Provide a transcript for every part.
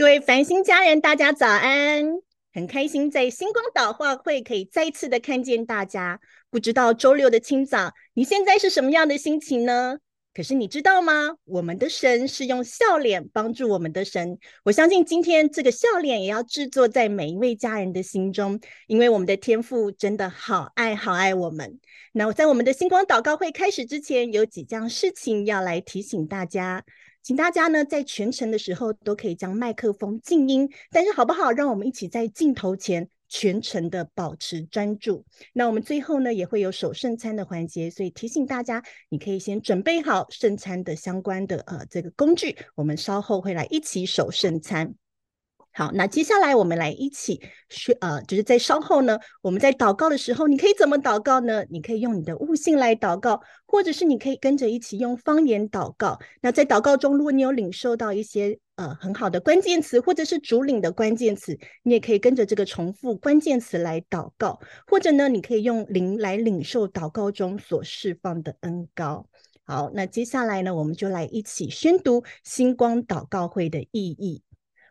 各位繁星家人，大家早安！很开心在星光导化会可以再次的看见大家。不知道周六的清早，你现在是什么样的心情呢？可是你知道吗？我们的神是用笑脸帮助我们的神。我相信今天这个笑脸也要制作在每一位家人的心中，因为我们的天父真的好爱好爱我们。那我在我们的星光祷告会开始之前，有几件事情要来提醒大家。请大家呢，在全程的时候都可以将麦克风静音，但是好不好？让我们一起在镜头前全程的保持专注。那我们最后呢，也会有守圣餐的环节，所以提醒大家，你可以先准备好圣餐的相关的呃这个工具，我们稍后会来一起守圣餐。好，那接下来我们来一起学，呃，就是在稍后呢，我们在祷告的时候，你可以怎么祷告呢？你可以用你的悟性来祷告，或者是你可以跟着一起用方言祷告。那在祷告中，如果你有领受到一些呃很好的关键词，或者是主领的关键词，你也可以跟着这个重复关键词来祷告，或者呢，你可以用灵来领受祷告中所释放的恩膏。好，那接下来呢，我们就来一起宣读星光祷告会的意义。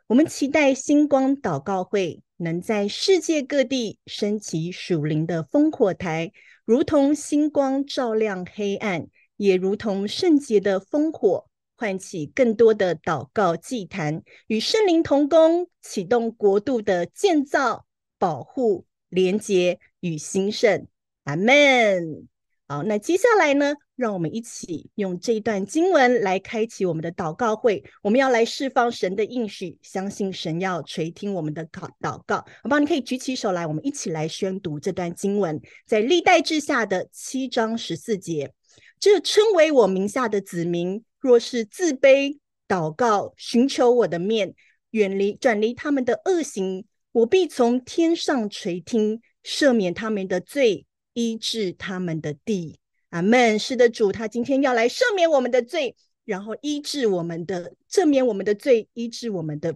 我们期待星光祷告会能在世界各地升起属灵的烽火台，如同星光照亮黑暗，也如同圣洁的烽火，唤起更多的祷告祭坛，与圣灵同工，启动国度的建造、保护、连结与兴盛。阿门。好，那接下来呢，让我们一起用这一段经文来开启我们的祷告会。我们要来释放神的应许，相信神要垂听我们的祷祷告。好不好？你可以举起手来，我们一起来宣读这段经文，在历代志下的七章十四节。这称为我名下的子民，若是自卑祷告，寻求我的面，远离转离他们的恶行，我必从天上垂听，赦免他们的罪。医治他们的地，阿门。是的，主，他今天要来赦免我们的罪，然后医治我们的，赦免我们的罪，医治我们的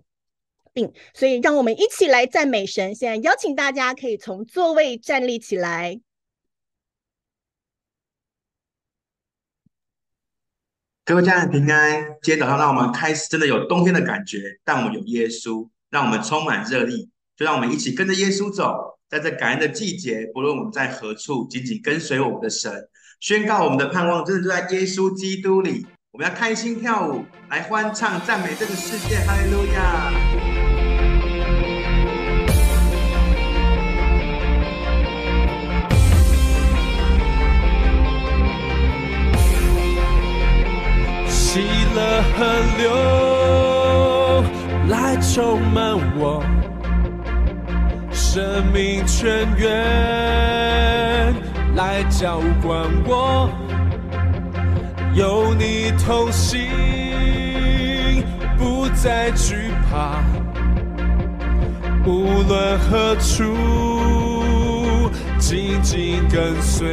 病。所以，让我们一起来赞美神。现在邀请大家可以从座位站立起来。各位家人平安。今天早上，让我们开始，真的有冬天的感觉，但我们有耶稣，让我们充满热力。就让我们一起跟着耶稣走。在这感恩的季节，不论我们在何处，紧紧跟随我们的神，宣告我们的盼望，真的就在耶稣基督里。我们要开心跳舞，来欢唱赞美这个世界，哈利路亚！喜乐河流来充满我。生命泉源来浇灌我，有你同行，不再惧怕，无论何处，紧紧跟随。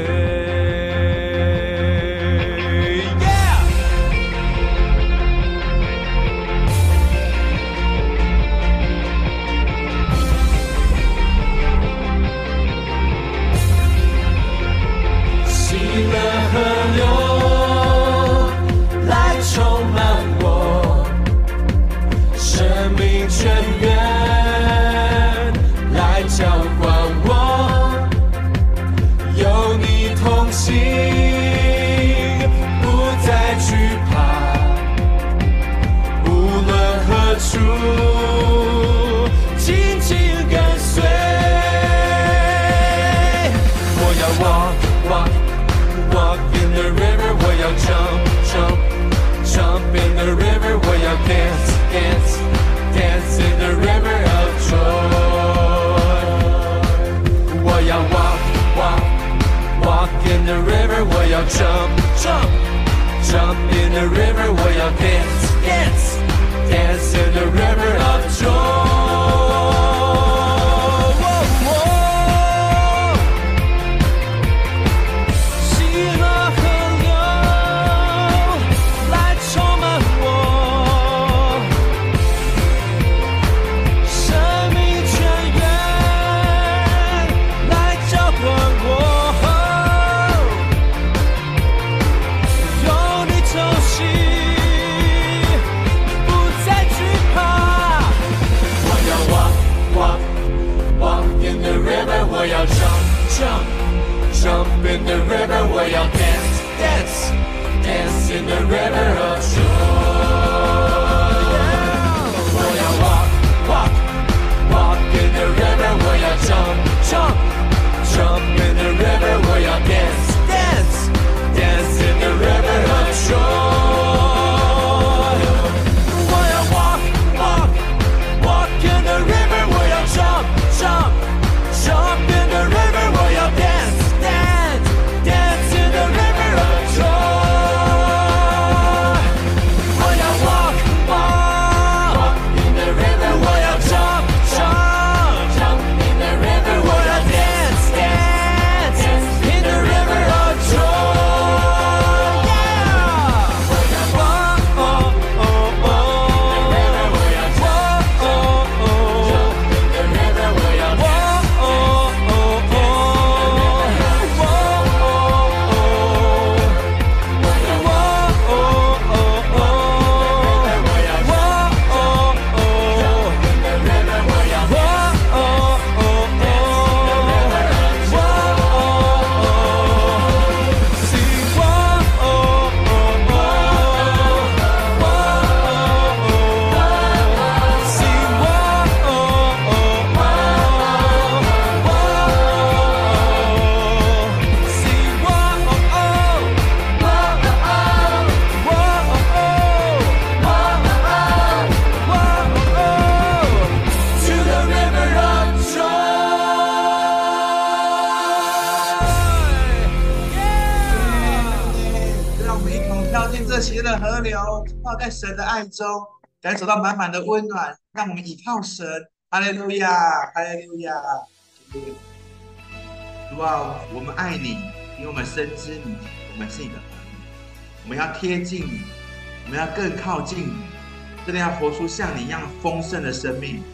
where you'll dance, dance, dance in the river of truth. 这喜乐的河流，泡在神的爱中，感受到满满的温暖。让我们倚靠神，哈利路亚，哈利路亚。主啊，我们爱你，因为我们深知你，我们是你的儿女。我们要贴近你，我们要更靠近你，真的要活出像你一样丰盛的生命。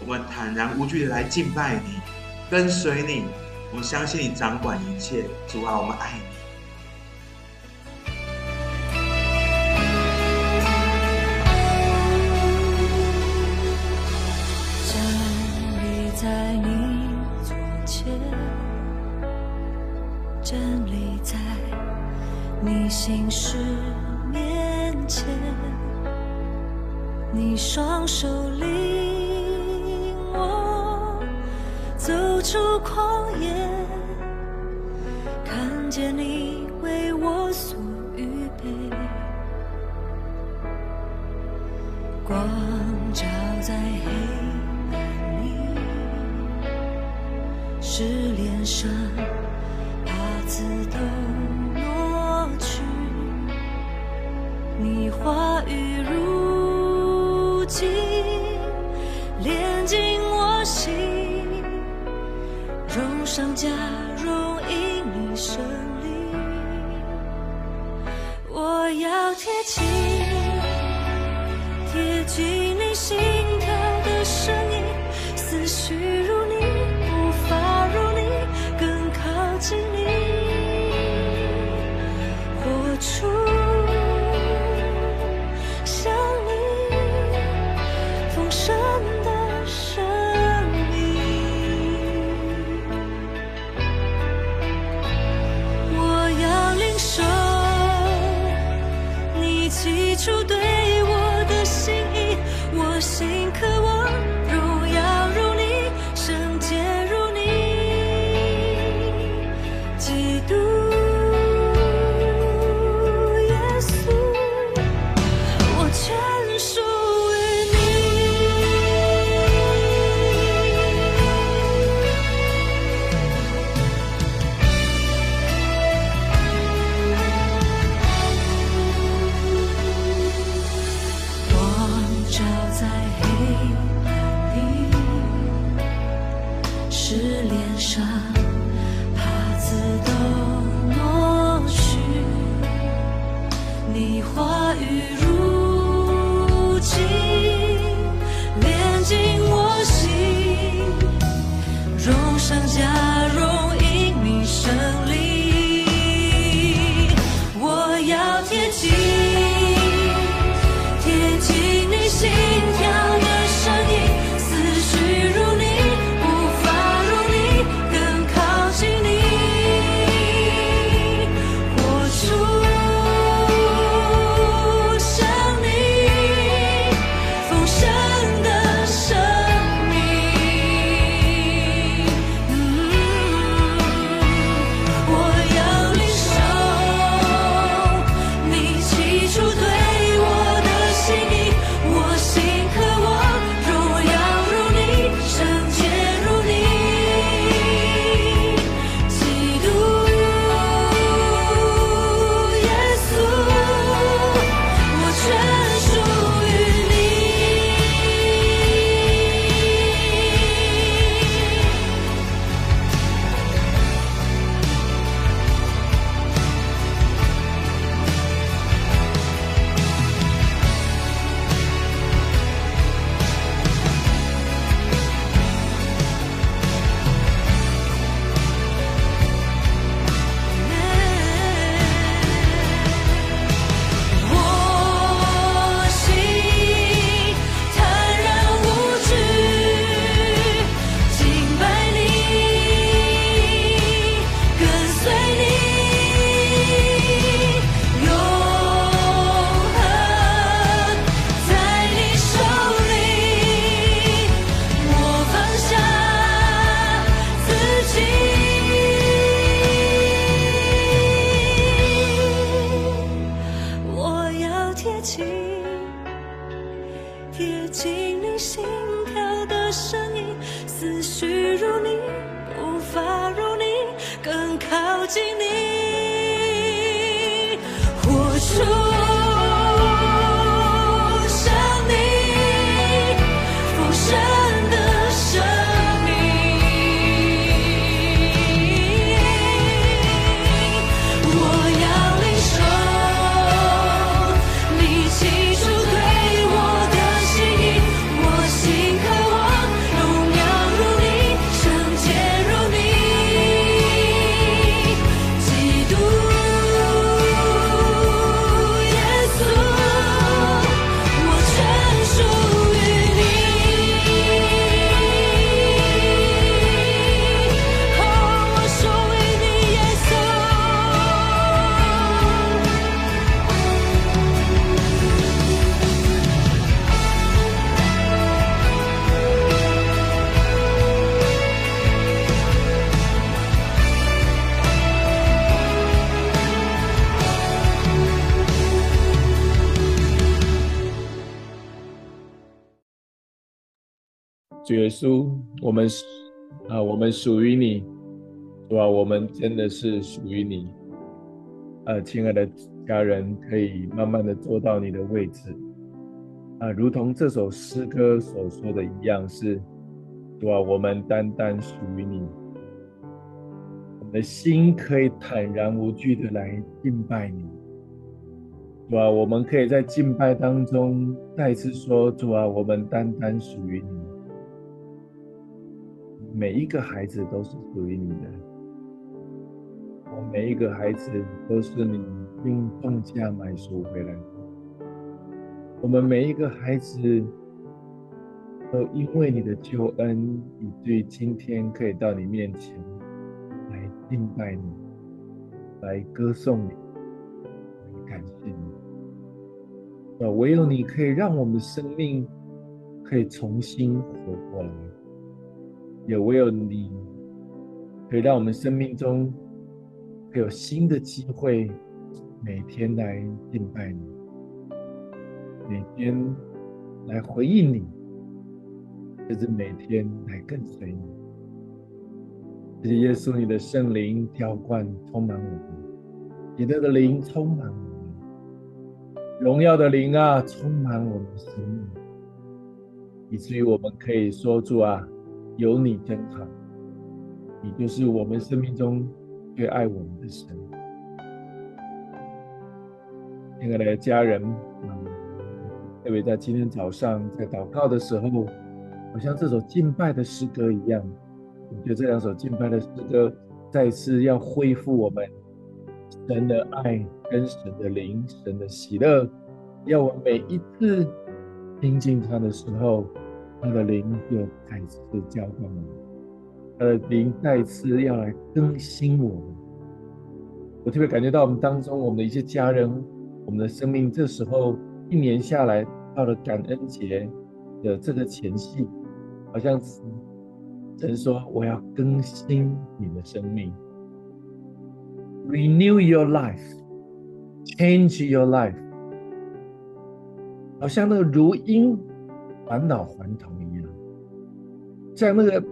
我们坦然无惧的来敬拜你，跟随你。我们相信你掌管一切，主啊，我们爱你。你心事面前，你双手领我走出旷野，看见你为我所预备，光照在黑暗里，是脸上帕子都。话语如今连进我心，荣上加荣，因你胜利，我要贴近，贴近你心。耶稣，我们啊，我们属于你，主啊，我们真的是属于你。呃，亲爱的家人，可以慢慢的坐到你的位置啊，如同这首诗歌所说的一样，是主啊，我们单单属于你，我们的心可以坦然无惧的来敬拜你。主啊，我们可以在敬拜当中再次说，主啊，我们单单属于你。每一个孩子都是属于你的，我每一个孩子都是你用重价买赎回来的。我们每一个孩子都因为你的救恩，以至于今天可以到你面前来敬拜你，来歌颂你，来感谢你。唯有你可以让我们的生命可以重新活过来。也唯有你，可以让我们生命中会有新的机会，每天来敬拜你，每天来回应你，甚至每天来跟随你。谢谢耶稣，你的圣灵浇灌充满我们，你的灵充满我们，荣耀的灵啊，充满我们的生命，以至于我们可以说主啊。有你真好，你就是我们生命中最爱我们的神。亲爱的家人，特别在今天早上在祷告的时候，好像这首敬拜的诗歌一样，我觉得这两首敬拜的诗歌再次要恢复我们神的爱跟神的灵、神的喜乐，要我每一次亲近他的时候。他的灵又再次浇灌我们，他的灵再次要来更新我们。我特别感觉到我们当中，我们的一些家人，我们的生命，这时候一年下来到了感恩节的这个前夕，好像神说：“我要更新你的生命，renew your life，change your life。”好像那个如鹰。返老还童一样，像那个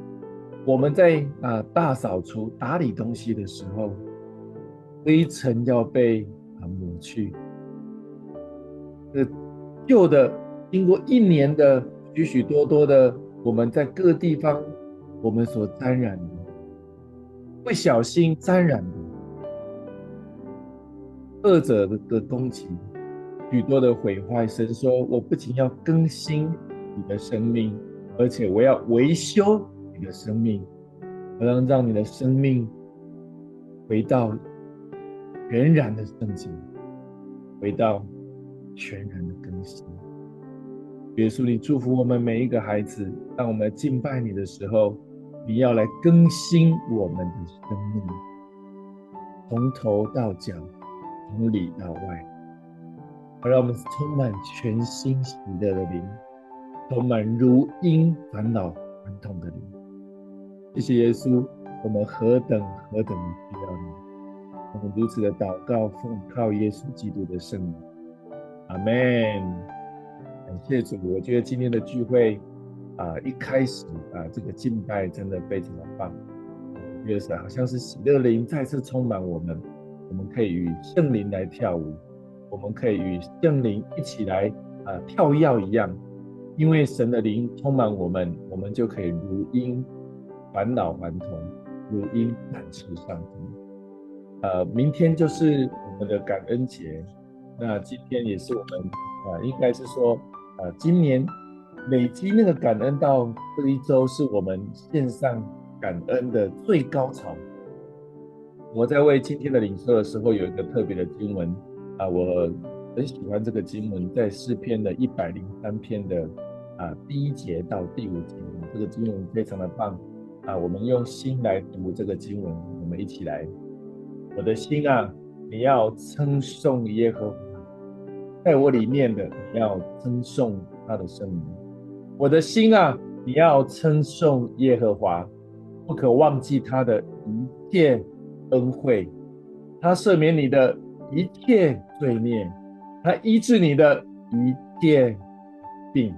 我们在啊大扫除、打理东西的时候，灰尘要被啊抹去，这旧的经过一年的许许多多的我们在各地方我们所沾染的，不小心沾染的，恶者的的攻击，许多的毁坏，神说我不仅要更新。你的生命，而且我要维修你的生命，我要让你的生命回到全然的圣洁，回到全然的更新。耶稣，你祝福我们每一个孩子，当我们敬拜你的时候，你要来更新我们的生命，从头到脚，从里到外，好让我们充满全新喜乐的灵。充满如鹰返老还童的灵，谢谢耶稣，我们何等何等的需要你，我们如此的祷告，奉靠耶稣基督的圣名，阿门。感谢主，我觉得今天的聚会啊，一开始啊，这个敬拜真的非常的棒，觉得好像是喜乐灵再次充满我们，我们可以与圣灵来跳舞，我们可以与圣灵一起来啊跳跃一样。因为神的灵充满我们，我们就可以如鹰返老还童，如鹰展翅上腾。呃，明天就是我们的感恩节，那今天也是我们啊、呃，应该是说啊、呃，今年累积那个感恩到这一周，是我们线上感恩的最高潮。我在为今天的领受的时候，有一个特别的经文啊、我。很喜欢这个经文，在诗篇的一百零三篇的啊第一节到第五节，这个经文非常的棒啊！我们用心来读这个经文，我们一起来。我的心啊，你要称颂耶和华，在我里面的你要称颂他的圣名。我的心啊，你要称颂耶和华，不可忘记他的一切恩惠，他赦免你的一切罪孽。他医治你的一切病，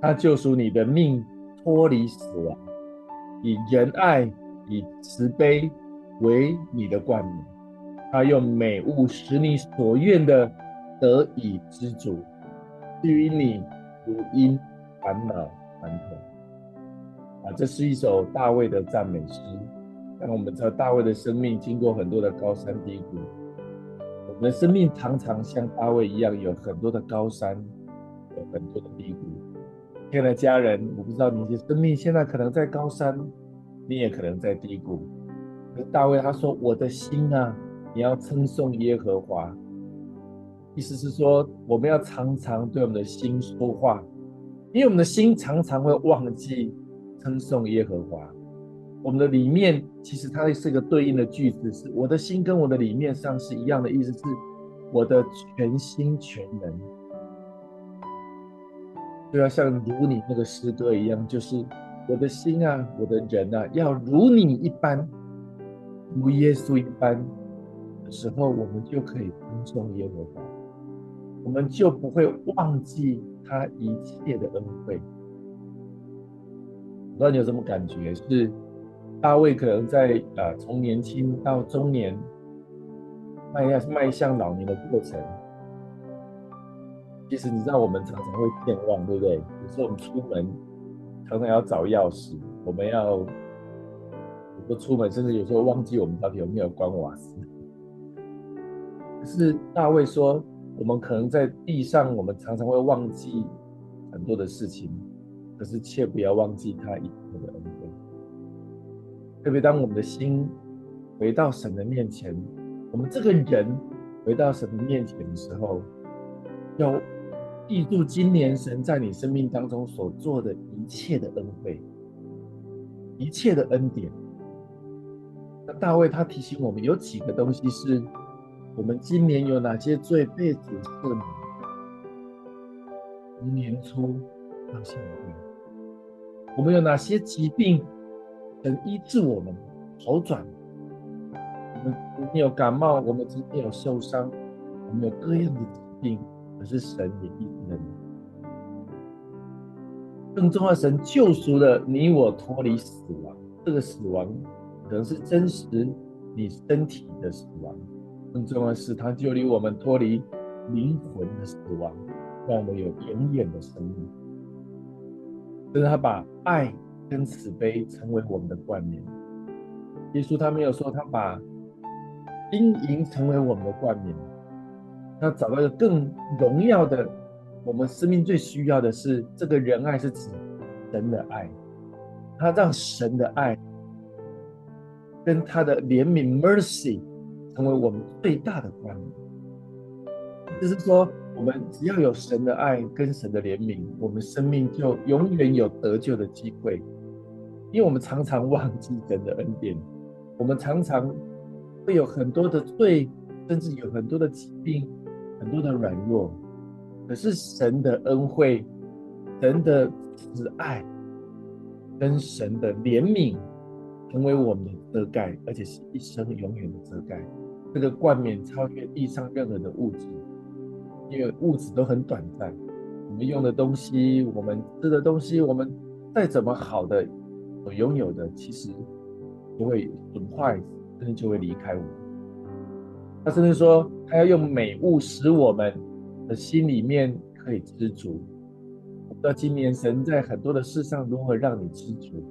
他救赎你的命脱离死亡，以仁爱、以慈悲为你的冠冕。他用美物使你所愿的得以知足，至于你，如鹰返老还童。啊，这是一首大卫的赞美诗。让我们知道，大卫的生命经过很多的高山低谷。我们的生命常常像大卫一样，有很多的高山，有很多的低谷。亲爱的家人，我不知道你的生命现在可能在高山，你也可能在低谷。大卫他说：“我的心啊。”你要称颂耶和华，意思是说，我们要常常对我们的心说话，因为我们的心常常会忘记称颂耶和华。我们的里面其实它是一个对应的句子，是我的心跟我的里面上是一样的意思，是我的全心全人，就要像如你那个诗歌一样，就是我的心啊，我的人啊，要如你一般，如耶稣一般的。时候，我们就可以称颂耶和华，我们就不会忘记他一切的恩惠。我不知道你有什么感觉？是大卫可能在呃从年轻到中年，迈向迈向老年的过程。其实你知道，我们常常会健忘，对不对？有时候我们出门常常要找钥匙，我们要有时候出门，甚至有时候忘记我们到底有没有关瓦斯。可是大卫说，我们可能在地上，我们常常会忘记很多的事情，可是切不要忘记他一切的恩惠。特别当我们的心回到神的面前，我们这个人回到神的面前的时候，要记住今年神在你生命当中所做的一切的恩惠，一切的恩典。那大卫他提醒我们，有几个东西是。我们今年有哪些罪被主赦免？从年初到现在，我们有哪些疾病能医治我们好转？我们今天有感冒，我们今天有受伤，我们有各样的疾病，可是神也医治了你。更重要，神救赎了你我脱离死亡。这个死亡可能是真实你身体的死亡。更重要的是，他救离我们脱离灵魂的死亡，让我们有永远的生命。就是他把爱跟慈悲成为我们的冠冕。耶稣他没有说他把金银成为我们的冠冕，他找到一个更荣耀的。我们生命最需要的是这个仁爱，是指神的爱。他让神的爱跟他的怜悯 （mercy）。成为我们最大的冠冕，就是说，我们只要有神的爱跟神的怜悯，我们生命就永远有得救的机会。因为我们常常忘记神的恩典，我们常常会有很多的罪，甚至有很多的疾病，很多的软弱。可是神的恩惠、神的慈爱跟神的怜悯，成为我们的遮盖，而且是一生永远的遮盖。这个冠冕超越地上任何的物质，因为物质都很短暂。我们用的东西，我们吃的东西，我们再怎么好的所拥有的，其实不会损坏，甚至就会离开我们。他甚至说，他要用美物使我们的心里面可以知足。我不知道今年神在很多的事上如何让你知足，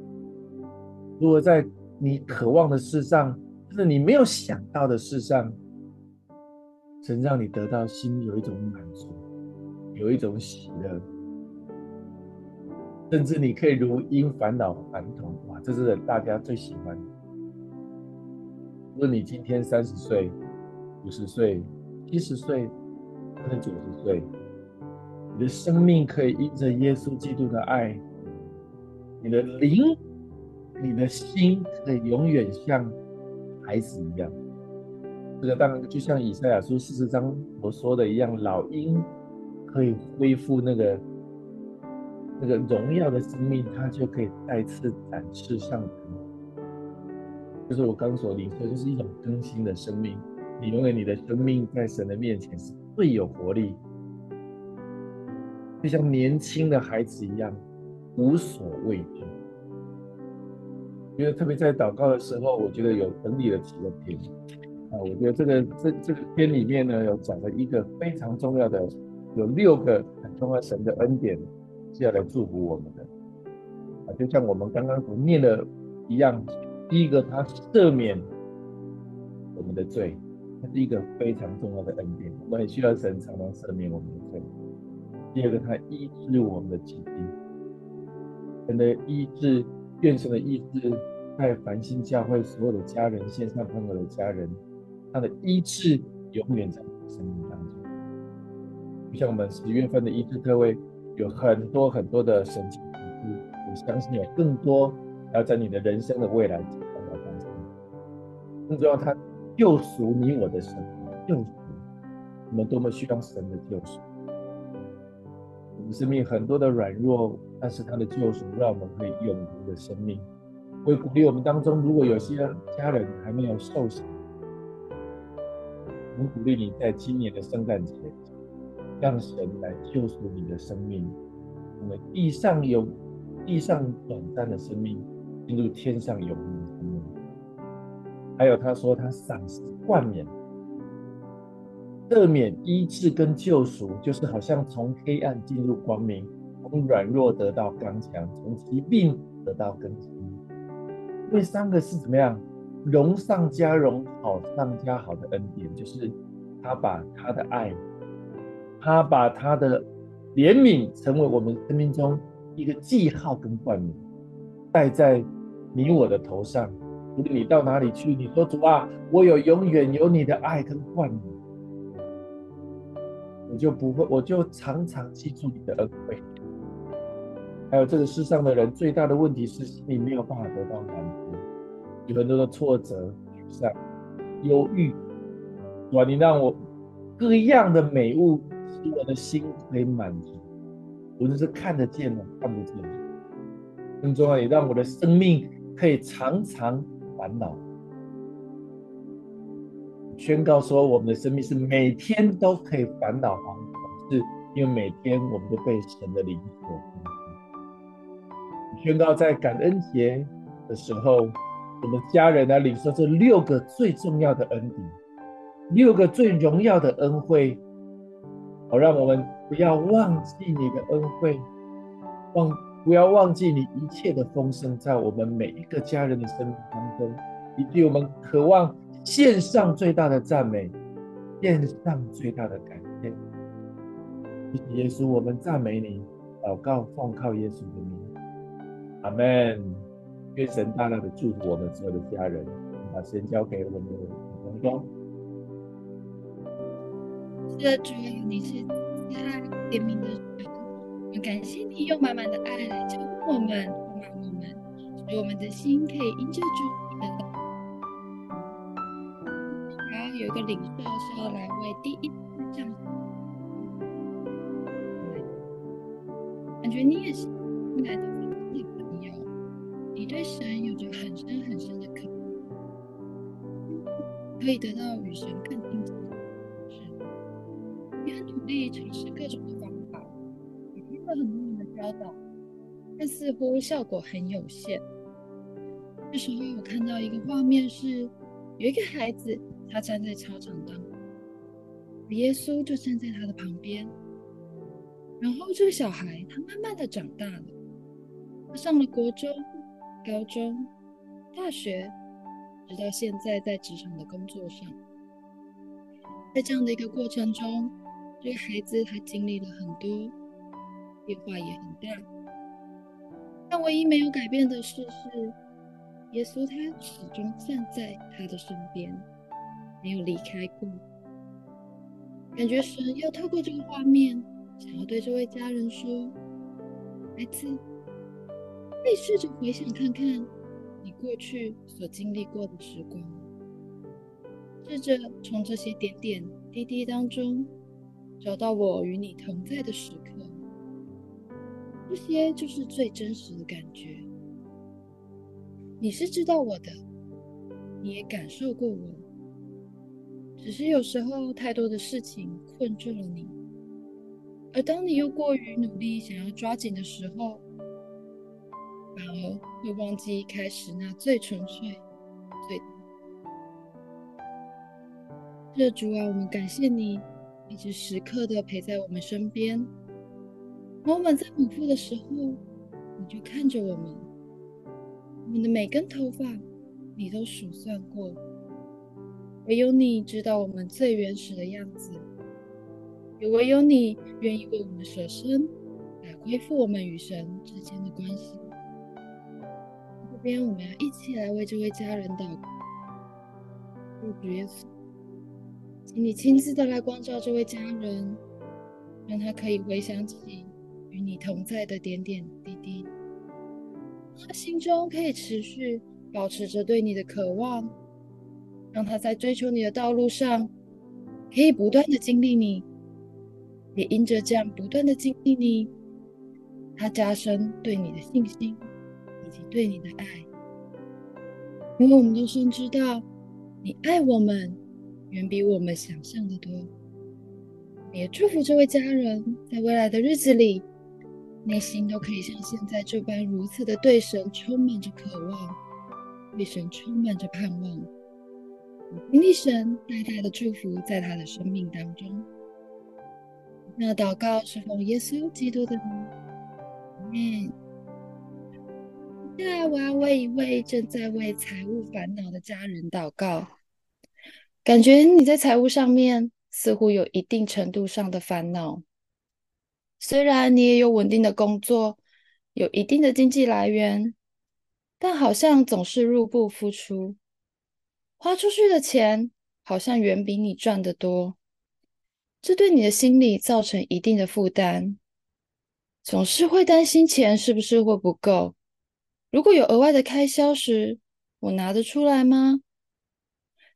如果在你渴望的事上。就是你没有想到的事上，神让你得到心有一种满足，有一种喜乐，甚至你可以如因返老还童。哇，这是大家最喜欢的。无论你今天三十岁、五十岁、七十岁，或者九十岁，你的生命可以因着耶稣基督的爱，你的灵、你的心可以永远像。孩子一样，这个当然就像以赛亚书四十章所说的一样，老鹰可以恢复那个那个荣耀的生命，它就可以再次展翅上腾。就是我刚所领受，就是一种更新的生命。你认为你的生命在神的面前是最有活力，就像年轻的孩子一样，无所畏惧。觉得特别在祷告的时候，我觉得有整理了几个篇啊。我觉得这个这这个篇里面呢，有讲了一个非常重要的，有六个很重要神的恩典是要来祝福我们的啊。就像我们刚刚所念的一样，第一个他赦免我们的罪，它是一个非常重要的恩典，我们很需要神常常赦免我们的罪。第二个，他医治我们的疾病，神的医治。愿神的医治，在繁星教会所有的家人、线上朋友的家人，他的医治永远在生命当中。就像我们十月份的医治特会，有很多很多的神奇医治，我相信有更多要在你的人生的未来中要发生。更重要，他救赎你我的生命，救赎我们多么需要神的救赎。我们生命很多的软弱。但是他的救赎让我们可以永恒的生命。会鼓励我们当中，如果有些家人还没有受洗，我们鼓励你在今年的圣诞节，让神来救赎你的生命。我们地上有地上短暂的生命，进入天上永恒的生命。还有他说他赏赐冠冕，赦免、医治跟救赎，就是好像从黑暗进入光明。从软弱得到刚强，从疾病得到更新。因为三个是怎么样？荣上加荣，好上加好的恩典，就是他把他的爱，他把他的怜悯，成为我们生命中一个记号跟冠冕，戴在你我的头上。无论你到哪里去，你说主啊，我有永远有你的爱跟冠冕，我就不会，我就常常记住你的恩惠。还有这个世上的人最大的问题是心里没有办法得到满足，有很多的挫折、沮丧、忧郁。哇，你让我各样的美物使我的心可以满足，无论是看得见的、看不见的。更重要，你让我的生命可以常常烦恼。宣告说，我们的生命是每天都可以烦恼惶恐，是因为每天我们都被神的灵所宣告在感恩节的时候，我们家人来领受这六个最重要的恩典，六个最荣耀的恩惠，好，让我们不要忘记你的恩惠，忘不要忘记你一切的丰盛，在我们每一个家人的生命当中，以及我们渴望献上最大的赞美，献上最大的感谢。谢谢耶稣，我们赞美你，祷告奉靠耶稣的名。阿门！愿神大大的祝福我们所有的家人，把神交给我们的同工。是的，主啊，你是慈爱怜悯的神，感谢你用满满的爱来教我们，充满我们，使我们的心可以因着主的。然后有一个领袖是要来为第一次降生，感觉你也是进来的女朋友。你对神有着很深很深的渴望，可以得到与神更亲近的方式。你很努力尝试各种的，了很多人的教导，但似乎效果很有限。这时候我看到一个画面是，有一个孩子，他站在操场当中，耶稣就站在他的旁边。然后这个小孩他慢慢的长大了，他上了国中。高中、大学，直到现在在职场的工作上，在这样的一个过程中，这个孩子他经历了很多，变化也很大。但唯一没有改变的事是，耶稣他始终站在他的身边，没有离开过。感觉神要透过这个画面，想要对这位家人说：“孩子。”可以试着回想看看你过去所经历过的时光，试着从这些点点滴滴当中找到我与你同在的时刻，这些就是最真实的感觉。你是知道我的，你也感受过我，只是有时候太多的事情困住了你，而当你又过于努力想要抓紧的时候。反而会忘记一开始那最纯粹、最……这主啊，我们感谢你，一直时刻的陪在我们身边。我们在母腹的时候，你就看着我们，我们的每根头发，你都数算过。唯有你知道我们最原始的样子，也唯有你愿意为我们舍身，来恢复我们与神之间的关系。这边我们要一起来为这位家人祷告，主耶稣，请你亲自的来光照这位家人，让他可以回想起与你同在的点点滴滴，他心中可以持续保持着对你的渴望。让他在追求你的道路上，可以不断的经历你，也因着这样不断的经历你，他加深对你的信心以及对你的爱。因为我们都深知道，你爱我们远比我们想象的多。也祝福这位家人在未来的日子里，内心都可以像现在这般如此的对神充满着渴望，对神充满着盼望。经历神大大的祝福在他的生命当中。那祷告是奉耶稣基督的名。阿门。接下来我要为一位正在为财务烦恼的家人祷告。感觉你在财务上面似乎有一定程度上的烦恼。虽然你也有稳定的工作，有一定的经济来源，但好像总是入不敷出。花出去的钱好像远比你赚的多，这对你的心理造成一定的负担，总是会担心钱是不是会不够。如果有额外的开销时，我拿得出来吗？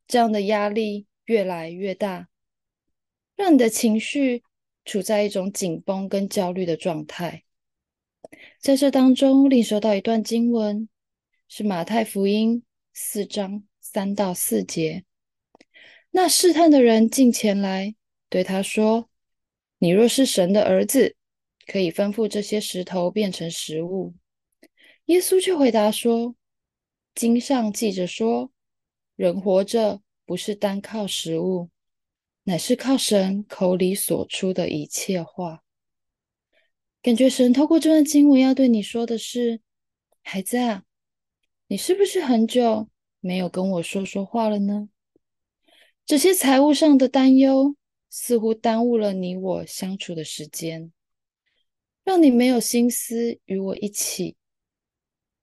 这样的压力越来越大，让你的情绪处在一种紧绷跟焦虑的状态。在这当中，领受到一段经文，是马太福音四章。三到四节，那试探的人进前来，对他说：“你若是神的儿子，可以吩咐这些石头变成食物。”耶稣却回答说：“经上记着说，人活着不是单靠食物，乃是靠神口里所出的一切话。”感觉神透过这段经文要对你说的是：“孩子啊，你是不是很久？”没有跟我说说话了呢？这些财务上的担忧似乎耽误了你我相处的时间，让你没有心思与我一起，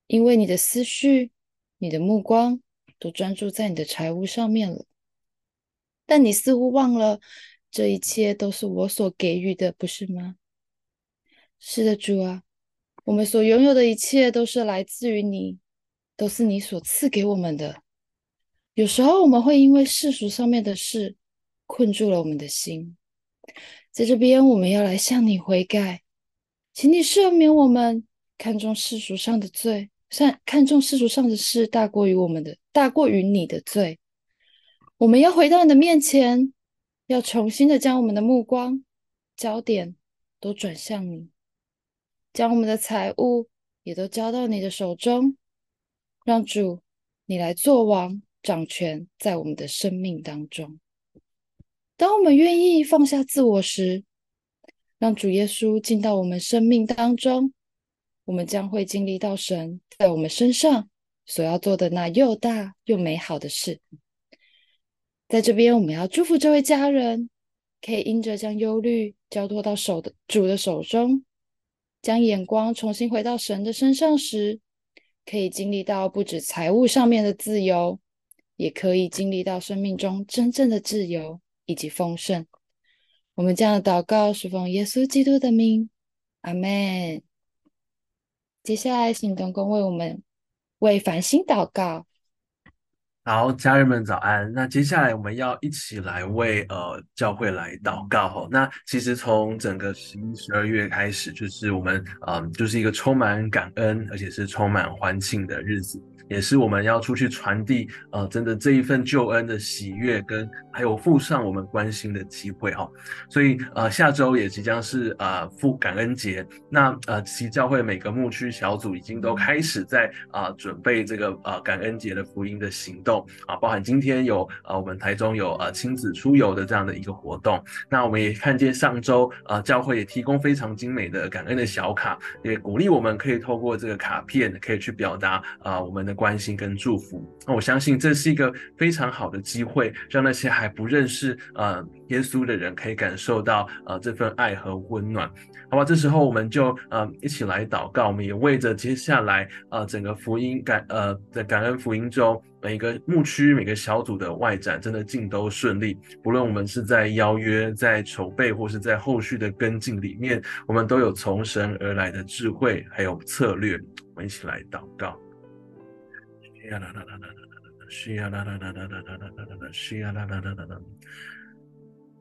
因为你的思绪、你的目光都专注在你的财务上面了。但你似乎忘了，这一切都是我所给予的，不是吗？是的，主啊，我们所拥有的一切都是来自于你。都是你所赐给我们的。有时候我们会因为世俗上面的事困住了我们的心，在这边我们要来向你悔改，请你赦免我们看重世俗上的罪，看看重世俗上的事大过于我们的，大过于你的罪。我们要回到你的面前，要重新的将我们的目光焦点都转向你，将我们的财物也都交到你的手中。让主，你来做王掌权在我们的生命当中。当我们愿意放下自我时，让主耶稣进到我们生命当中，我们将会经历到神在我们身上所要做的那又大又美好的事。在这边，我们要祝福这位家人，可以因着将忧虑交托到手的主的手中，将眼光重新回到神的身上时，可以经历到不止财务上面的自由，也可以经历到生命中真正的自由以及丰盛。我们这样的祷告是奉耶稣基督的名，阿门。接下来，请同工为我们为繁星祷告。好，家人们早安。那接下来我们要一起来为呃教会来祷告哈。那其实从整个十一、十二月开始，就是我们嗯、就是一个充满感恩，而且是充满欢庆的日子。也是我们要出去传递，呃，真的这一份救恩的喜悦，跟还有附上我们关心的机会哈。所以呃，下周也即将是呃复感恩节，那呃，其教会每个牧区小组已经都开始在啊、准备这个呃感恩节的福音的行动啊，包含今天有呃我们台中有呃亲子出游的这样的一个活动。那我们也看见上周呃教会也提供非常精美的感恩的小卡，也鼓励我们可以透过这个卡片可以去表达啊、我们的。关心跟祝福，那我相信这是一个非常好的机会，让那些还不认识呃耶稣的人可以感受到呃这份爱和温暖，好吧？这时候我们就呃一起来祷告，我们也为着接下来呃整个福音感呃的感恩福音周每个牧区每个小组的外展真的尽都顺利，不论我们是在邀约、在筹备或是在后续的跟进里面，我们都有从神而来的智慧还有策略，我们一起来祷告。需要啦啦啦啦啦啦！需要啦啦啦啦啦啦啦啦！需要啦啦啦啦啦！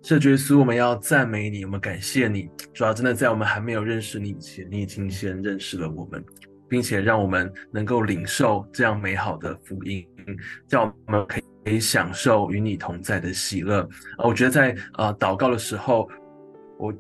圣耶稣，我们要赞美你，我们感谢你。主要真的在我们还没有认识你以前，你已经先认识了我们，并且让我们能够领受这样美好的福音，叫我们可以享受与你同在的喜乐。啊，我觉得在呃祷告的时候，我。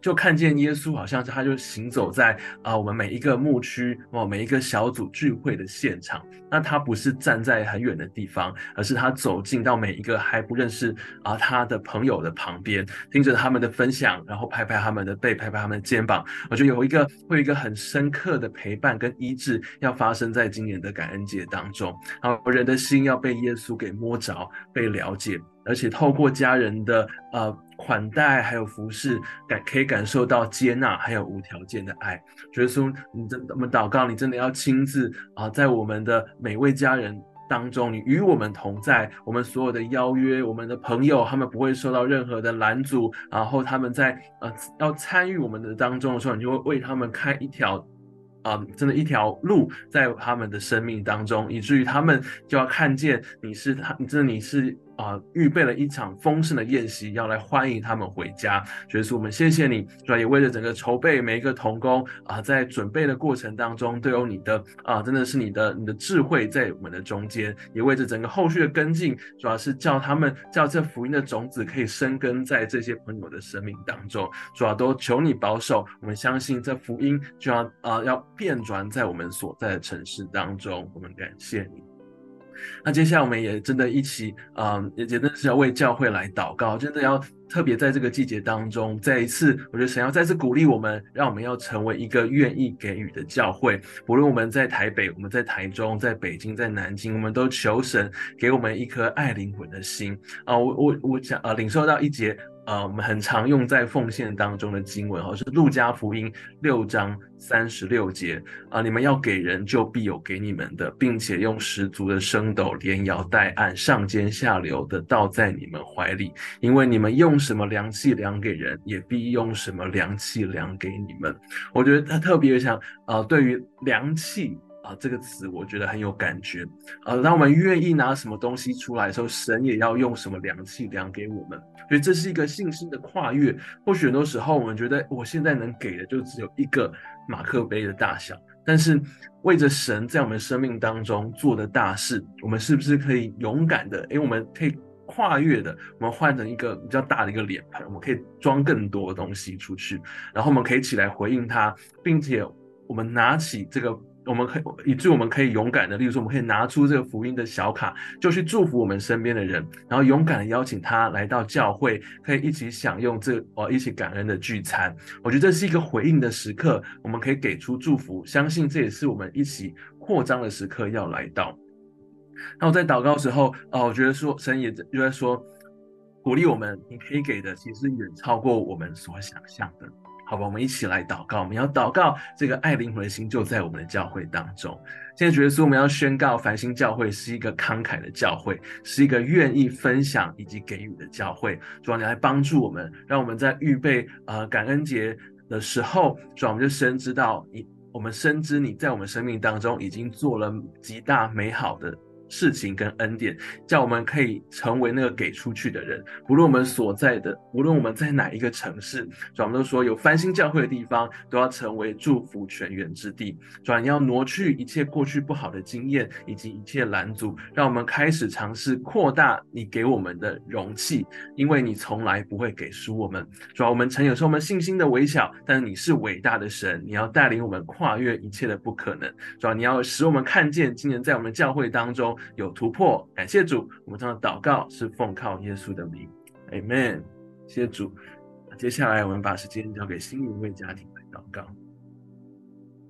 就看见耶稣，好像是他就行走在啊、我们每一个牧区哦，每一个小组聚会的现场。那他不是站在很远的地方，而是他走进到每一个还不认识啊、他的朋友的旁边，听着他们的分享，然后拍拍他们的背，拍拍他们的肩膀。我觉得有一个会有一个很深刻的陪伴跟医治要发生在今年的感恩节当中。然后人的心要被耶稣给摸着，被了解。而且透过家人的呃款待，还有服侍，感可以感受到接纳，还有无条件的爱。耶稣，你真我们祷告，你真的要亲自啊、在我们的每位家人当中，你与我们同在。我们所有的邀约，我们的朋友，他们不会受到任何的拦阻。然后他们在呃要参与我们的当中的时候，你就会为他们开一条啊、真的一条路在他们的生命当中，以至于他们就要看见你是他，你真的你是。啊，预备了一场丰盛的宴席，要来欢迎他们回家。所以说，我们谢谢你，主要也为了整个筹备每一个童工啊，在准备的过程当中，都有你的啊，真的是你的你的智慧在我们的中间。也为着整个后续的跟进，主要是叫他们叫这福音的种子可以生根在这些朋友的生命当中。主要都求你保守，我们相信这福音就要啊要变转在我们所在的城市当中。我们感谢你。那接下来我们也真的一起，嗯，也真的是要为教会来祷告，真的要特别在这个季节当中，再一次，我觉得神要再次鼓励我们，让我们要成为一个愿意给予的教会。不论我们在台北，我们在台中，在北京，在南京，我们都求神给我们一颗爱灵魂的心啊！我我我想啊，领受到一节。呃，我们很常用在奉献当中的经文，哈，是路加福音六章三十六节啊，你们要给人，就必有给你们的，并且用十足的升斗，连摇带按，上尖下流的倒在你们怀里，因为你们用什么量器量给人，也必用什么量器量给你们。我觉得他特别想，呃，对于量器。啊，这个词我觉得很有感觉。呃，当我们愿意拿什么东西出来的时候，神也要用什么量器量给我们。所以这是一个信心的跨越。或许很多时候我们觉得我现在能给的就只有一个马克杯的大小，但是为着神在我们生命当中做的大事，我们是不是可以勇敢的？因为我们可以跨越的，我们换成一个比较大的一个脸盆，我们可以装更多的东西出去，然后我们可以起来回应他，并且我们拿起这个。我们可以，以至于我们可以勇敢的，例如说，我们可以拿出这个福音的小卡，就去祝福我们身边的人，然后勇敢的邀请他来到教会，可以一起享用这哦，一起感恩的聚餐。我觉得这是一个回应的时刻，我们可以给出祝福，相信这也是我们一起扩张的时刻要来到。那我在祷告时候，哦，我觉得说神也就在说，鼓励我们，你可以给的其实远超过我们所想象的。好吧，我们一起来祷告。我们要祷告，这个爱灵魂的心就在我们的教会当中。现在，主耶稣，我们要宣告，繁星教会是一个慷慨的教会，是一个愿意分享以及给予的教会。主啊，你来帮助我们，让我们在预备呃感恩节的时候，主啊，我们就深知道你，我们深知你在我们生命当中已经做了极大美好的事情跟恩典，叫我们可以成为那个给出去的人。不论我们所在的，无论我们在哪一个城市，主，我们都说有翻新教会的地方，都要成为祝福泉源之地。主，你要挪去一切过去不好的经验，以及一切拦阻，让我们开始尝试扩大你给我们的容器，因为你从来不会给输我们。主要，我们曾有时候我们信心的微小，但是你是伟大的神，你要带领我们跨越一切的不可能。主要，你要使我们看见今年在我们教会当中有突破。感谢主，我们这样的祷告是奉靠耶稣的名，Amen。谢谢主。接下来我们把时间交给新一位家庭来祷告。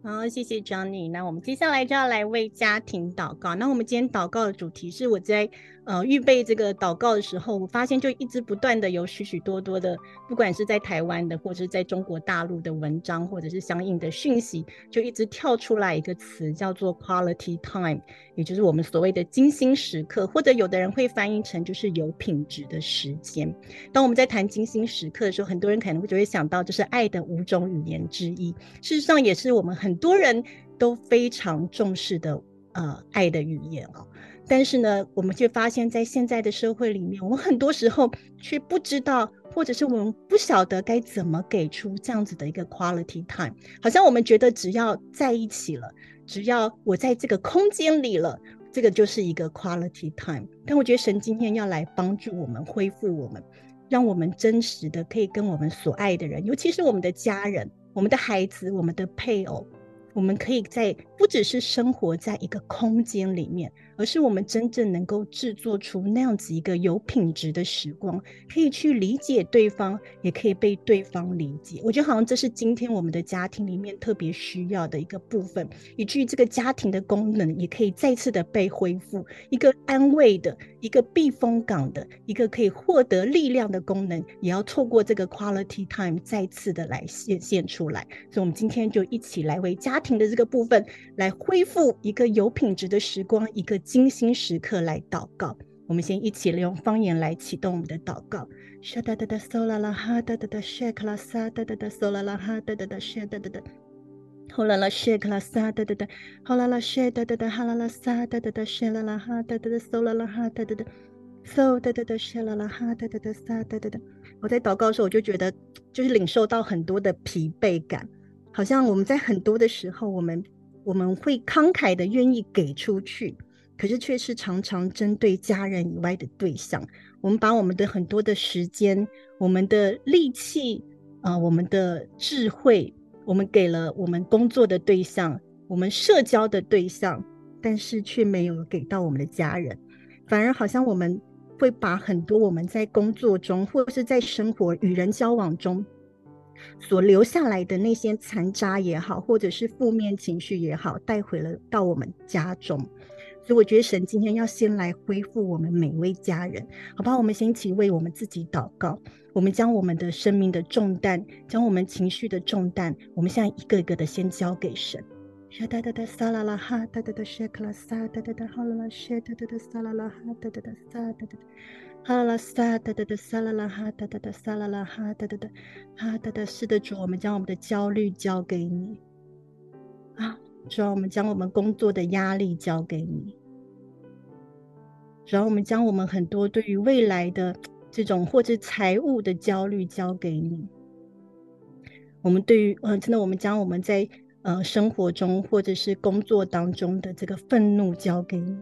好，谢谢 Johnny。那我们接下来就要来为家庭祷告。那我们今天祷告的主题是我在。呃，预备这个祷告的时候，我发现就一直不断的有许许多多的，不管是在台湾的，或者是在中国大陆的文章，或者是相应的讯息，就一直跳出来一个词，叫做 quality time，也就是我们所谓的精心时刻，或者有的人会翻译成就是有品质的时间。当我们在谈精心时刻的时候，很多人可能会就会想到，这是爱的五种语言之一，事实上也是我们很多人都非常重视的呃爱的语言哦。但是呢，我们却发现，在现在的社会里面，我们很多时候却不知道，或者是我们不晓得该怎么给出这样子的一个 quality time。好像我们觉得只要在一起了，只要我在这个空间里了，这个就是一个 quality time。但我觉得神今天要来帮助我们，恢复我们，让我们真实的可以跟我们所爱的人，尤其是我们的家人、我们的孩子、我们的配偶，我们可以在不只是生活在一个空间里面。而是我们真正能够制作出那样子一个有品质的时光，可以去理解对方，也可以被对方理解。我觉得好像这是今天我们的家庭里面特别需要的一个部分，以至于这个家庭的功能也可以再次的被恢复，一个安慰的、一个避风港的、一个可以获得力量的功能，也要透过这个 quality time 再次的来显现出来。所以，我们今天就一起来为家庭的这个部分来恢复一个有品质的时光，一个。精心时刻来祷告，我们先一起利用方言来启动我们的祷告。唰哒哒哒，嗦啦啦哈，哒哒哒，谢克拉撒，哒哒哒，嗦啦啦哈，哒哒哒，谢哒哒哒，呼啦啦，谢克拉撒，哒哒哒，呼啦啦，谢哒哒哒，哈啦啦撒，哒哒哒，谢啦啦哈，哒哒哒，嗦啦啦哈，哒哒哒，嗦哒哒哒，谢啦啦哈，哒哒哒，撒，哒哒哒。我在祷告的时候，我就觉得就是领受到很多的疲惫感，好像我们在很多的时候，我们我们会慷慨的愿意给出去。可是却是常常针对家人以外的对象，我们把我们的很多的时间、我们的力气啊、我们的智慧，我们给了我们工作的对象、我们社交的对象，但是却没有给到我们的家人，反而好像我们会把很多我们在工作中或是在生活与人交往中所留下来的那些残渣也好，或者是负面情绪也好，带回了到我们家中。所以我觉得神今天要先来恢复我们每位家人，好吧？我们先一起为我们自己祷告。我们将我们的生命的重担，将我们情绪的重担，我们现在一个一个的先交给神。哒哒哒撒啦啦哈，哒哒哒谢克拉撒，哒哒哒哈啦啦谢，哒哒哒撒啦啦哈，哒哒哒撒，哒哒哒哈啦啦撒，哒哒哒撒啦啦哈，哒哒哒撒啦啦哈，哒哒哒哈哒哒是的主，我们将我们的焦虑交给你。啊。主要我们将我们工作的压力交给你，主要我们将我们很多对于未来的这种或者财务的焦虑交给你。我们对于嗯、呃，真的，我们将我们在呃生活中或者是工作当中的这个愤怒交给你。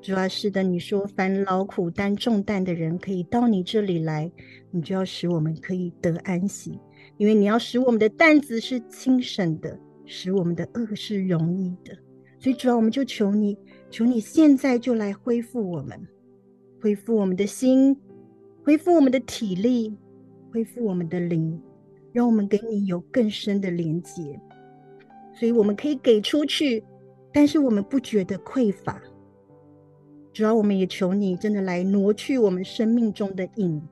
主要是的，你说烦劳苦担重担的人可以到你这里来，你就要使我们可以得安息，因为你要使我们的担子是轻省的。使我们的恶是容易的，所以主要我们就求你，求你现在就来恢复我们，恢复我们的心，恢复我们的体力，恢复我们的灵，让我们跟你有更深的连接，所以我们可以给出去，但是我们不觉得匮乏。主要我们也求你真的来挪去我们生命中的影。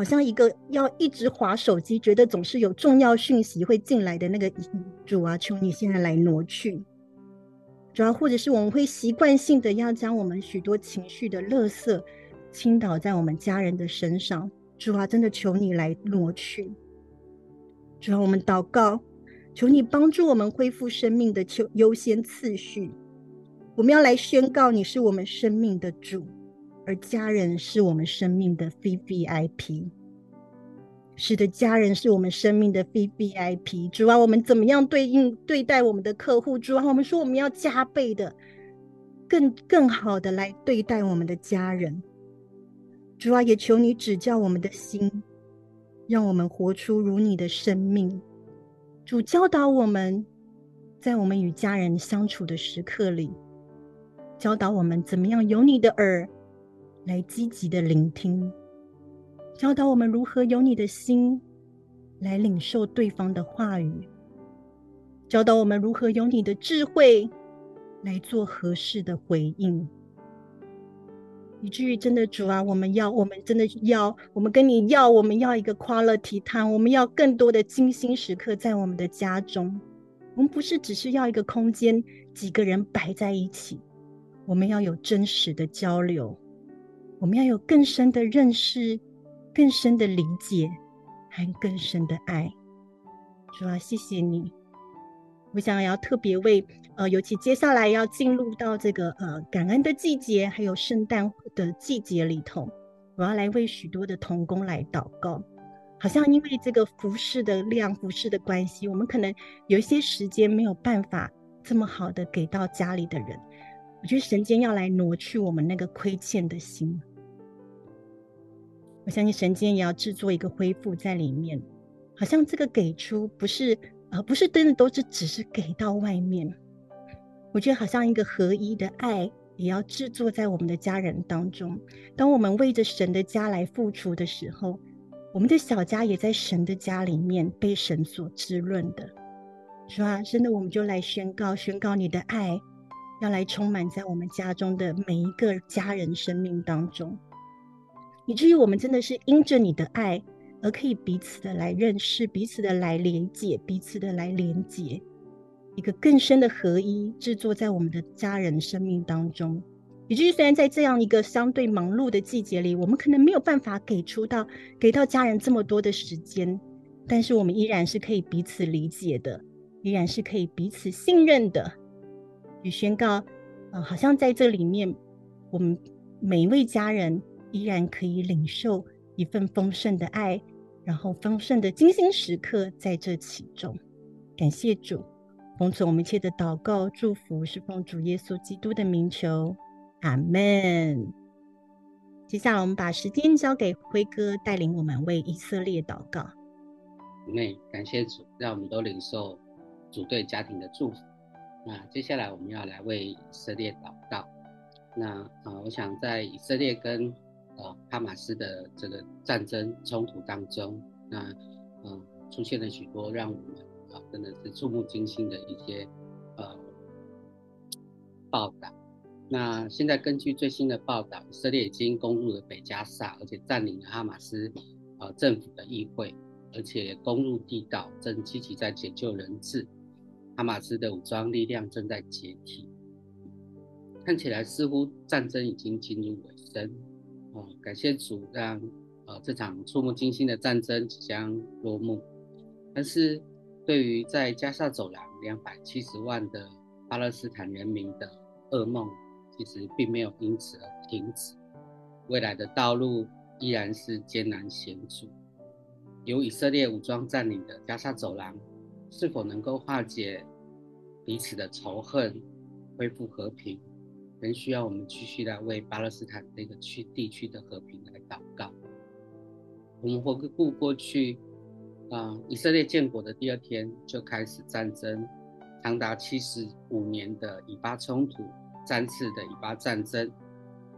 好像一个要一直划手机，觉得总是有重要讯息会进来的那个主啊，求你现在来挪去。主要或者是我们会习惯性的要将我们许多情绪的垃圾倾倒在我们家人的身上，主啊，真的求你来挪去。主啊，我们祷告，求你帮助我们恢复生命的优优先次序。我们要来宣告你是我们生命的主，而家人是我们生命的 VVIP。是的，家人是我们生命的 VVIP。主啊，我们怎么样对应对待我们的客户？主啊，我们说我们要加倍的、更更好的来对待我们的家人。主啊，也求你指教我们的心，让我们活出如你的生命。主教导我们，在我们与家人相处的时刻里。教导我们怎么样有你的耳来积极的聆听，教导我们如何有你的心来领受对方的话语，教导我们如何有你的智慧来做合适的回应。以至于真的主啊，我们要，我们真的要，我们跟你要，我们要一个 quality time，我们要更多的精心时刻在我们的家中。我们不是只是要一个空间，几个人摆在一起。我们要有真实的交流，我们要有更深的认识、更深的理解，还更深的爱。主啊，谢谢你！我想要特别为呃，尤其接下来要进入到这个呃感恩的季节，还有圣诞的季节里头，我要来为许多的童工来祷告。好像因为这个服饰的量、服饰的关系，我们可能有一些时间没有办法这么好的给到家里的人。我觉得神间要来挪去我们那个亏欠的心，我相信神间也要制作一个恢复在里面，好像这个给出不是呃不是真的都是只是给到外面，我觉得好像一个合一的爱也要制作在我们的家人当中。当我们为着神的家来付出的时候，我们的小家也在神的家里面被神所滋润的，是吧？真的，我们就来宣告宣告你的爱。要来充满在我们家中的每一个家人生命当中，以至于我们真的是因着你的爱而可以彼此的来认识，彼此的来连接，彼此的来连接，一个更深的合一制作在我们的家人生命当中。以至于虽然在这样一个相对忙碌的季节里，我们可能没有办法给出到给到家人这么多的时间，但是我们依然是可以彼此理解的，依然是可以彼此信任的。与宣告，呃，好像在这里面，我们每一位家人依然可以领受一份丰盛的爱，然后丰盛的精心时刻在这其中。感谢主，奉存我们一切的祷告祝福，是奉主耶稣基督的名求，阿门。接下来，我们把时间交给辉哥，带领我们为以色列祷告。内感谢主，让我们都领受主对家庭的祝福。那接下来我们要来为以色列祷告。那啊、我想在以色列跟呃哈马斯的这个战争冲突当中，那嗯、出现了许多让我们啊、真的是触目惊心的一些呃报道。那现在根据最新的报道，以色列已经攻入了北加萨，而且占领了哈马斯呃政府的议会，而且攻入地道，正积极在解救人质。哈马斯的武装力量正在解体，看起来似乎战争已经进入尾声。哦，感谢主让呃这场触目惊心的战争即将落幕。但是，对于在加沙走廊两百七十万的巴勒斯坦人民的噩梦，其实并没有因此而停止。未来的道路依然是艰难险阻。由以色列武装占领的加沙走廊，是否能够化解彼此的仇恨，恢复和平，仍需要我们继续来为巴勒斯坦这个区地区的和平来祷告。我们回顾过去，啊、以色列建国的第二天就开始战争，长达七十五年的以巴冲突，三次的以巴战争，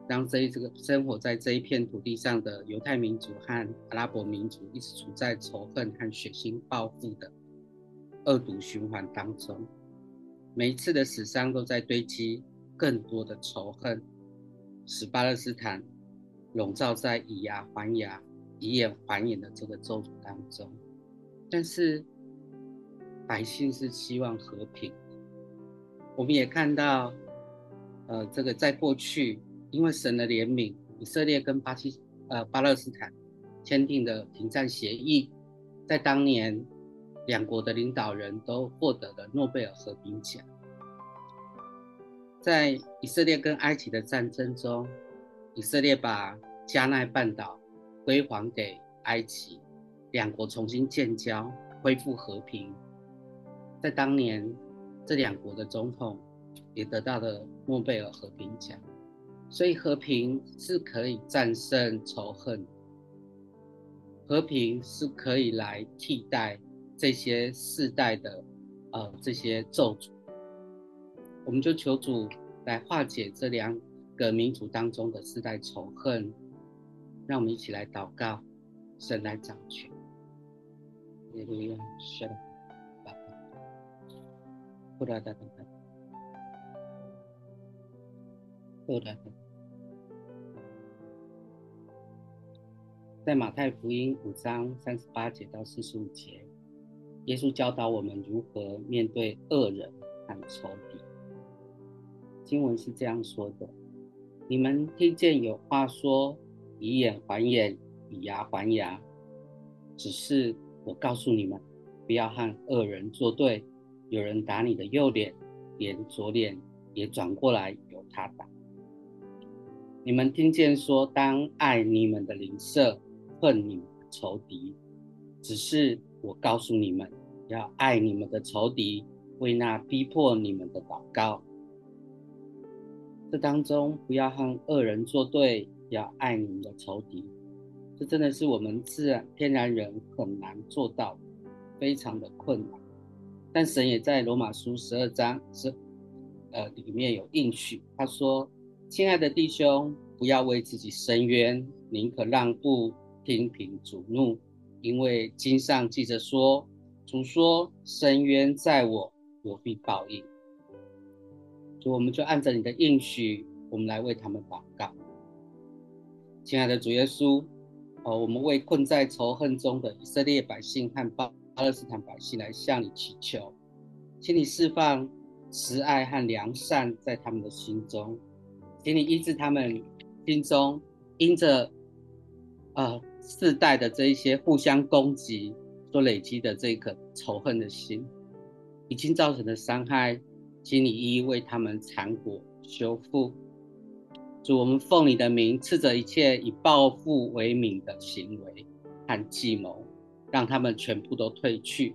让这一这个生活在这一片土地上的犹太民族和阿拉伯民族一直处在仇恨和血腥报复的。恶毒循环当中，每一次的死伤都在堆积更多的仇恨，使巴勒斯坦笼罩在以牙还牙、以眼还眼的这个咒诅当中。但是百姓是希望和平。我们也看到，呃，这个在过去，因为神的怜悯，以色列跟巴基呃巴勒斯坦签订的停战协议，在当年。两国的领导人都获得了诺贝尔和平奖。在以色列跟埃及的战争中，以色列把加奈半岛归还给埃及，两国重新建交，恢复和平。在当年，这两国的总统也得到了诺贝尔和平奖。所以，和平是可以战胜仇恨，和平是可以来替代这些世代的呃这些咒诅。我们就求主来化解这两个民族当中的世代仇恨，让我们一起来祷告，神来掌权。在马太福音五章三十八节到四十五节，耶稣教导我们如何面对恶人和仇敌。经文是这样说的：“你们听见有话说，以眼还眼，以牙还牙。只是我告诉你们，不要和恶人作对。有人打你的右脸，连左脸也转过来由他打。你们听见说，当爱你们的邻舍，恨你们仇敌。只是我告诉你们，要爱你们的仇敌，为那逼迫你们的祷告。”这当中不要和恶人作对，要爱你们的仇敌。这真的是我们自然天然人很难做到，非常的困难。但神也在罗马书十二章是呃里面有应许，他说：“亲爱的弟兄，不要为自己伸冤，宁可让步，听凭主怒，因为经上记着说，主说：伸冤在我，我必报应。”所以我们就按着你的应许，我们来为他们祷告。亲爱的主耶稣，哦，我们为困在仇恨中的以色列百姓和巴勒斯坦百姓来向你祈求，请你释放慈爱和良善在他们的心中，请你医治他们心中因着呃世代的这一些互相攻击所累积的这个仇恨的心，已经造成的伤害。请你一一为他们缠裹修复。主，我们奉你的名，斥责一切以报复为名的行为和计谋，让他们全部都退去，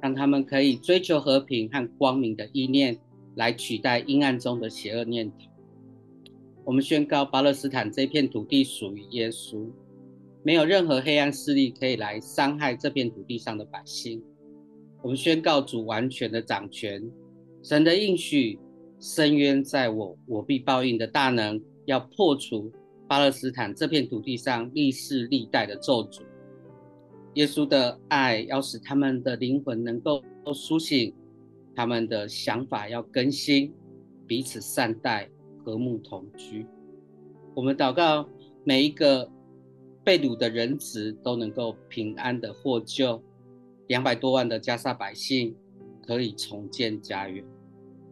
让他们可以追求和平和光明的意念，来取代阴暗中的邪恶念头。我们宣告，巴勒斯坦这片土地属于耶稣，没有任何黑暗势力可以来伤害这片土地上的百姓。我们宣告，主完全的掌权。神的应许，深渊在我，我必报应的大能，要破除巴勒斯坦这片土地上历世历代的咒诅。耶稣的爱要使他们的灵魂能够苏醒，他们的想法要更新，彼此善待，和睦同居。我们祷告，每一个被掳的人质都能够平安的获救，两百多万的加沙百姓可以重建家园。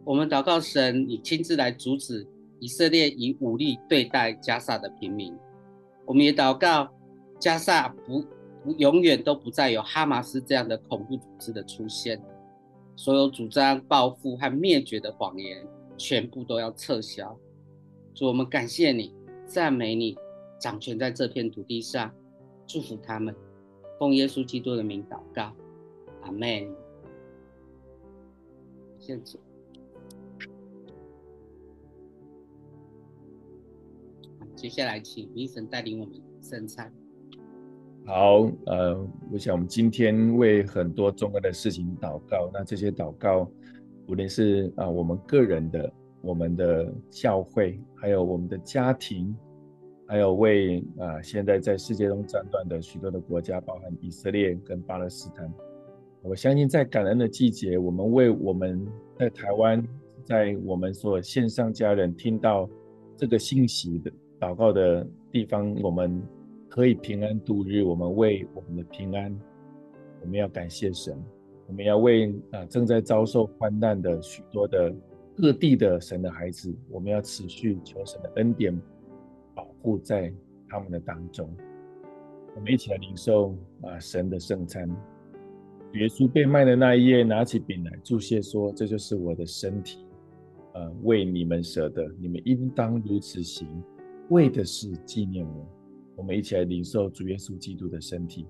我们祷告神，你亲自来阻止以色列以武力对待加萨的平民。我们也祷告，加萨不不永远都不再有哈马斯这样的恐怖组织的出现，所有主张报复和灭绝的谎言全部都要撤销。主，我们感谢你，赞美你，掌权在这片土地上，祝福他们。奉耶稣基督的名祷告，阿门。谢谢。接下来，请医生带领我们圣餐。好，呃，我想我们今天为很多重要的事情祷告。那这些祷告，无论是啊、我们个人的、我们的教会，还有我们的家庭，还有为啊、现在在世界中战乱的许多的国家，包含以色列跟巴勒斯坦。我相信在感恩的季节，我们为我们在台湾，在我们所线上家人听到这个信息的。祷告的地方，我们可以平安度日。我们为我们的平安，我们要感谢神。我们要为啊正在遭受患难的许多的各地的神的孩子，我们要持续求神的恩典保护在他们的当中。我们一起来领受啊神的圣餐。耶稣被卖的那一夜，拿起饼来祝谢说：“这就是我的身体，呃，为你们舍的，你们应当如此行，为的是纪念我。我们一起来领受主耶稣基督的身体。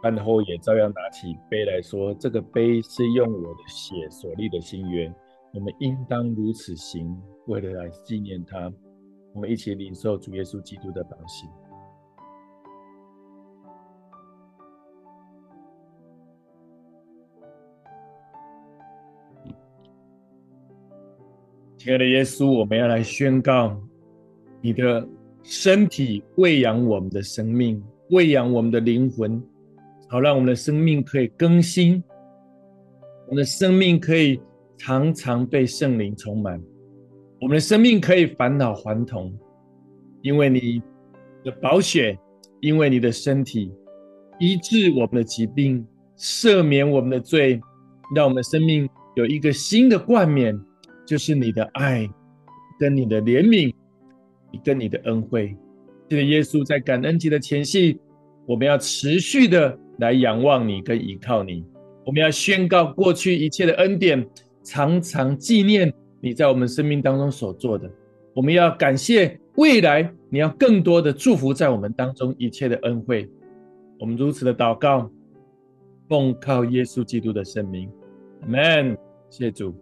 饭后也照样拿起杯来说：“这个杯是用我的血所立的新约，我们应当如此行，为了来纪念他。”我们一起领受主耶稣基督的宝血。亲爱的耶稣，我们要来宣告你的身体喂养我们的生命，喂养我们的灵魂。好，让我们的生命可以更新，我们的生命可以常常被圣灵充满，我们的生命可以返老还童，因为你的宝血，因为你的身体医治我们的疾病，赦免我们的罪，让我们的生命有一个新的冠冕，就是你的爱，跟你的怜悯，跟你的恩惠。记得耶稣在感恩节的前夕，我们要持续的。来仰望你，跟依靠你。我们要宣告过去一切的恩典，常常纪念你在我们生命当中所做的。我们要感谢未来你要更多的祝福在我们当中一切的恩惠。我们如此的祷告，奉靠耶稣基督的圣名，阿门。谢谢主，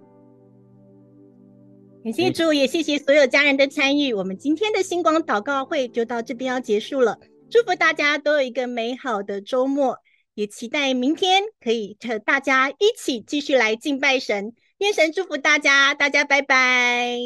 感谢主，也谢谢所有家人的参与。我们今天的星光祷告会就到这边要结束了。祝福大家都有一个美好的周末。也期待明天可以和大家一起继续来敬拜神，愿神祝福大家，大家拜拜。